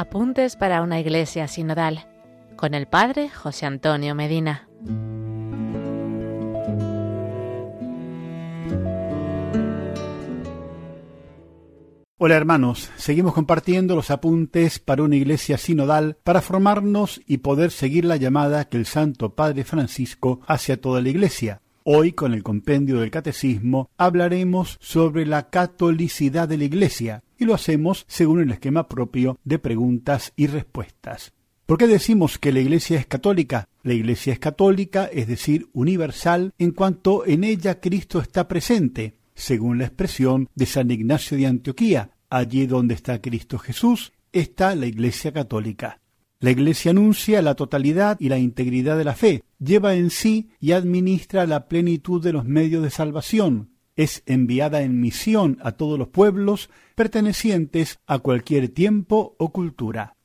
Apuntes para una iglesia sinodal con el Padre José Antonio Medina. Hola hermanos, seguimos compartiendo los apuntes para una iglesia sinodal para formarnos y poder seguir la llamada que el Santo Padre Francisco hace a toda la iglesia. Hoy, con el compendio del Catecismo, hablaremos sobre la catolicidad de la Iglesia, y lo hacemos según el esquema propio de preguntas y respuestas. ¿Por qué decimos que la Iglesia es católica? La Iglesia es católica, es decir, universal, en cuanto en ella Cristo está presente, según la expresión de San Ignacio de Antioquía. Allí donde está Cristo Jesús, está la Iglesia católica. La Iglesia anuncia la totalidad y la integridad de la fe, lleva en sí y administra la plenitud de los medios de salvación, es enviada en misión a todos los pueblos pertenecientes a cualquier tiempo o cultura.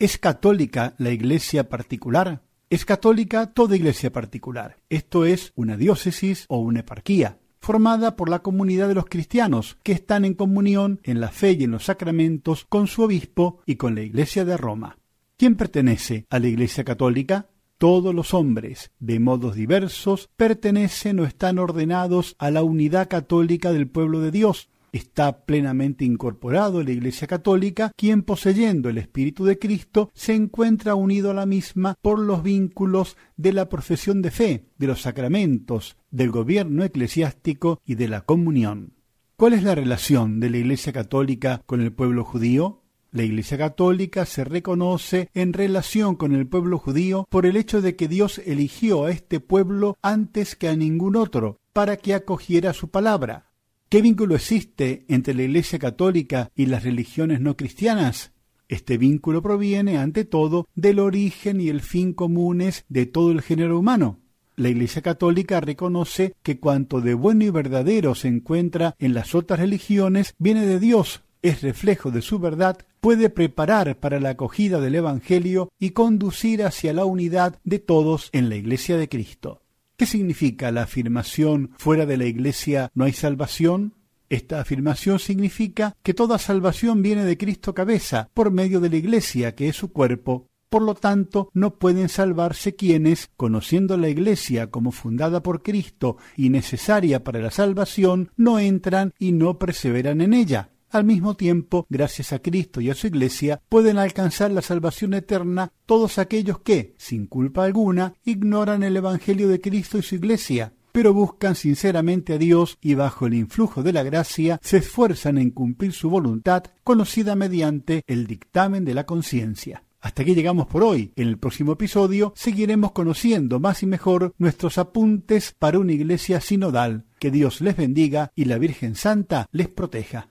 ¿Es católica la Iglesia particular? Es católica toda iglesia particular. Esto es una diócesis o una eparquía, formada por la comunidad de los cristianos, que están en comunión en la fe y en los sacramentos con su obispo y con la Iglesia de Roma. ¿Quién pertenece a la Iglesia Católica? Todos los hombres, de modos diversos, pertenecen o están ordenados a la unidad católica del pueblo de Dios. Está plenamente incorporado en la Iglesia Católica, quien poseyendo el Espíritu de Cristo se encuentra unido a la misma por los vínculos de la profesión de fe, de los sacramentos, del gobierno eclesiástico y de la comunión. ¿Cuál es la relación de la Iglesia Católica con el pueblo judío? La Iglesia Católica se reconoce en relación con el pueblo judío por el hecho de que Dios eligió a este pueblo antes que a ningún otro para que acogiera su palabra. ¿Qué vínculo existe entre la Iglesia Católica y las religiones no cristianas? Este vínculo proviene, ante todo, del origen y el fin comunes de todo el género humano. La Iglesia Católica reconoce que cuanto de bueno y verdadero se encuentra en las otras religiones viene de Dios, es reflejo de su verdad, puede preparar para la acogida del Evangelio y conducir hacia la unidad de todos en la Iglesia de Cristo. ¿Qué significa la afirmación fuera de la Iglesia no hay salvación? Esta afirmación significa que toda salvación viene de Cristo cabeza, por medio de la Iglesia, que es su cuerpo. Por lo tanto, no pueden salvarse quienes, conociendo la Iglesia como fundada por Cristo y necesaria para la salvación, no entran y no perseveran en ella. Al mismo tiempo, gracias a Cristo y a su Iglesia, pueden alcanzar la salvación eterna todos aquellos que, sin culpa alguna, ignoran el Evangelio de Cristo y su Iglesia, pero buscan sinceramente a Dios y bajo el influjo de la gracia se esfuerzan en cumplir su voluntad, conocida mediante el dictamen de la conciencia. Hasta aquí llegamos por hoy. En el próximo episodio seguiremos conociendo más y mejor nuestros apuntes para una iglesia sinodal. Que Dios les bendiga y la Virgen Santa les proteja.